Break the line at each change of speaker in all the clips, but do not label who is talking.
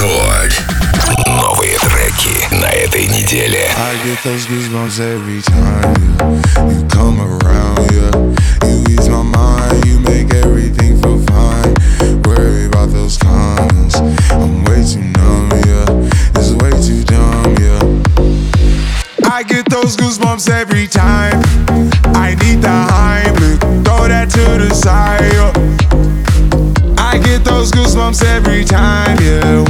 Рекорд. Новые треки на этой неделе.
I get those goosebumps every time you, you come around, yeah. You ease my mind, you make everything feel fine. Worry about those comments, I'm way too numb, yeah. It's way too dumb, yeah. I get those goosebumps every time. I need the Heimlich, throw that to the side. yeah. I get those goosebumps every time, yeah.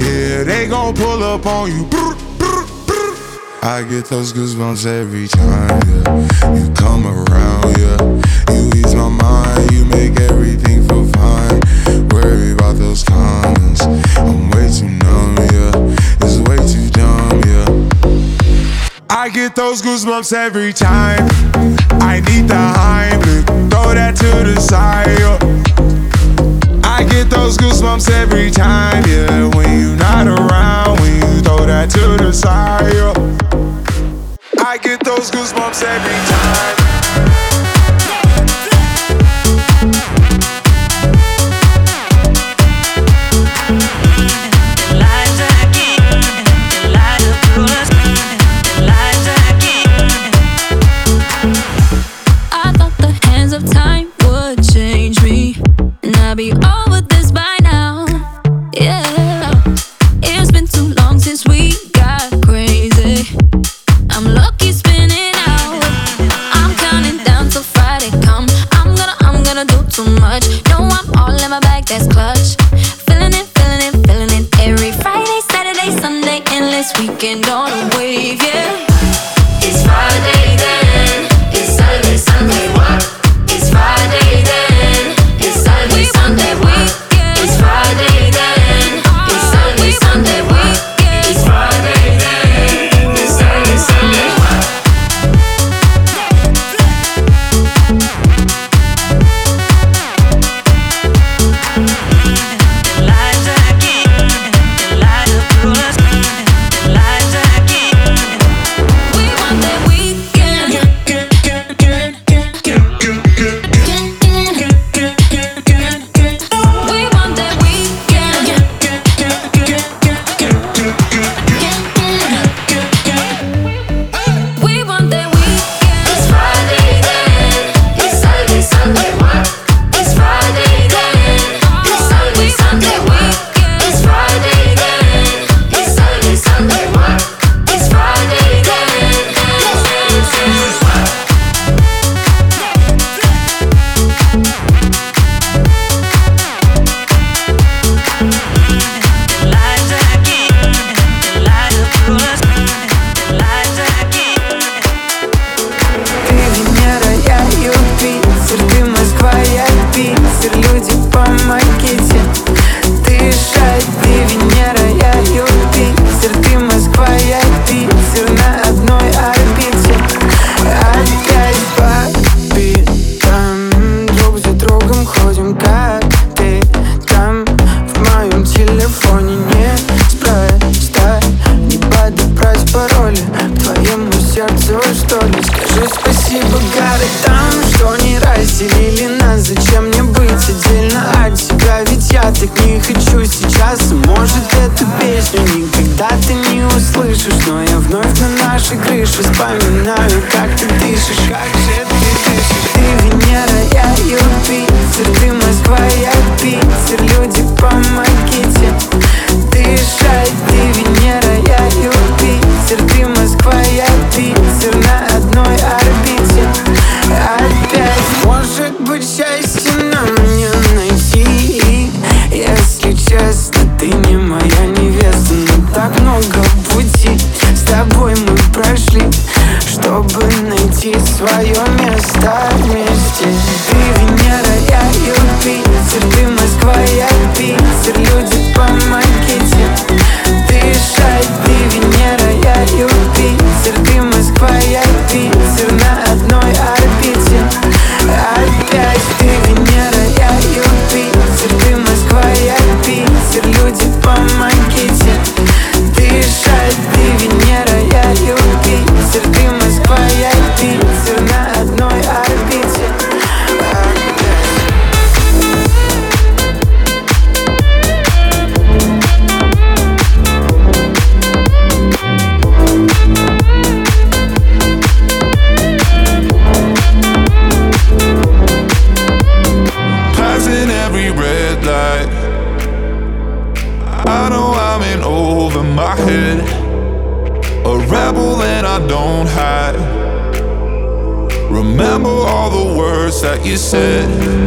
Yeah, they gon' pull up on you. I get those goosebumps every time, yeah. You come around, yeah. You ease my mind, you make everything feel fine. Worry about those comments, I'm way too numb, yeah. It's way too dumb, yeah. I get those goosebumps every time. I need the Heimlich, throw that to the side. yeah. I get those goosebumps every time, yeah. Yeah. I get those goosebumps every time.
Сердцу, что ли Скажи спасибо городам, что не разделили нас. Зачем мне быть отдельно от тебя? Ведь я так не хочу сейчас. Может эту песню никогда ты не услышишь. Но я вновь на нашей крыше Вспоминаю, как ты дышишь. Как же ты дышишь? Ты Венера, я Юпитер. Ты Москва, я Питер. Люди, помогите. Дышать. Ты Венера, я Юпитер. Ты Москва, you said.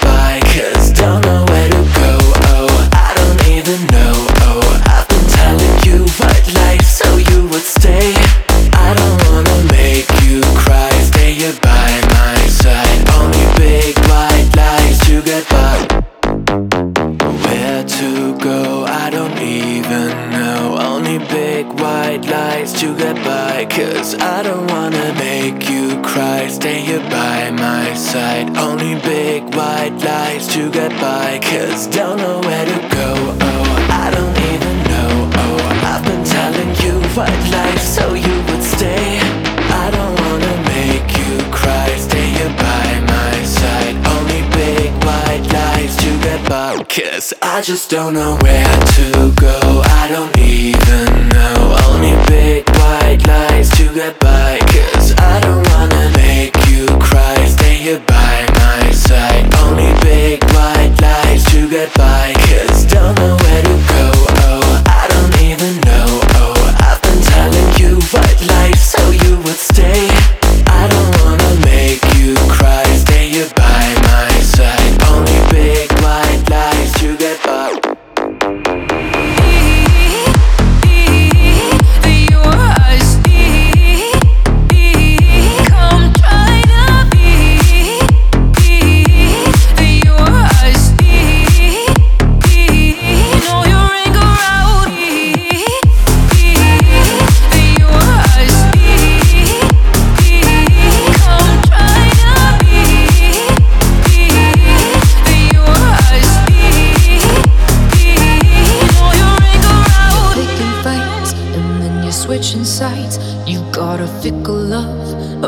goodbye, cause don't know where to go. fly, cause don't know where to go. Oh, I don't even know. Oh, I've been telling you I'd life so you would stay. I don't wanna
make you cry, stay here by my side. Only big white lies to get by, cause I just don't know where to go. I don't even know. Only big white lies to get by, cause I don't wanna make you cry, stay here by 'Cause kids don't know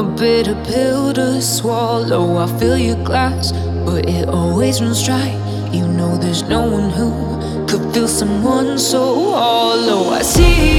a
bitter pill to swallow. I fill your glass, but it always runs dry. You know there's no one who could fill someone so hollow. I see.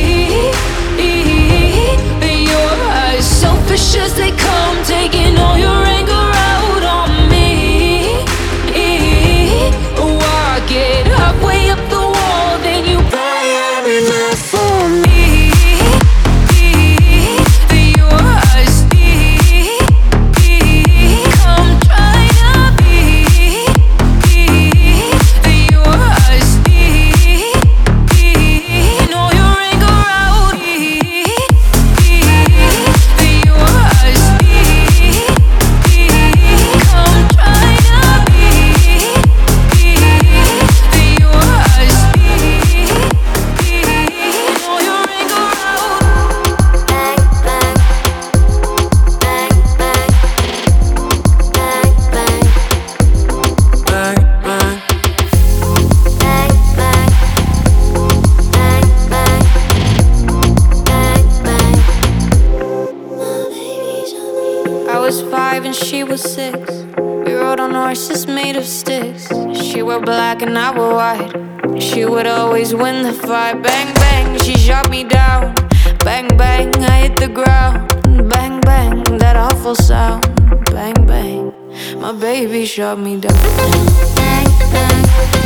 five and she was six. We rode on horses made of sticks. She wore black and I wore white. She would always win the fight. Bang, bang, she shot me down. Bang, bang, I hit the ground. Bang, bang, that awful sound. Bang, bang, my baby shot me down.
Bang, bang.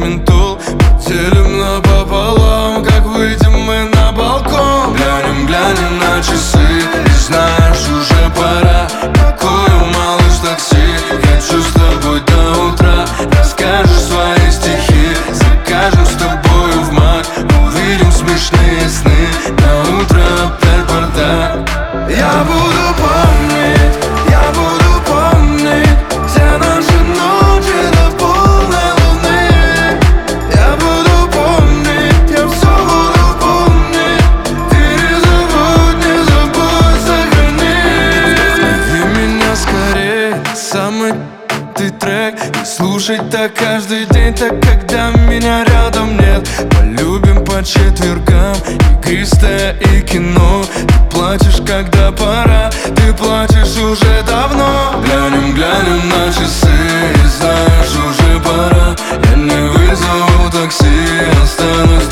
mental, but tell жить-то каждый день Так когда меня рядом нет. Полюбим по четвергам Игристое и кино. Ты плачешь, когда пора Ты плачешь уже давно. Глянем, глянем на часы И знаешь, уже пора. Я не вызову такси Останусь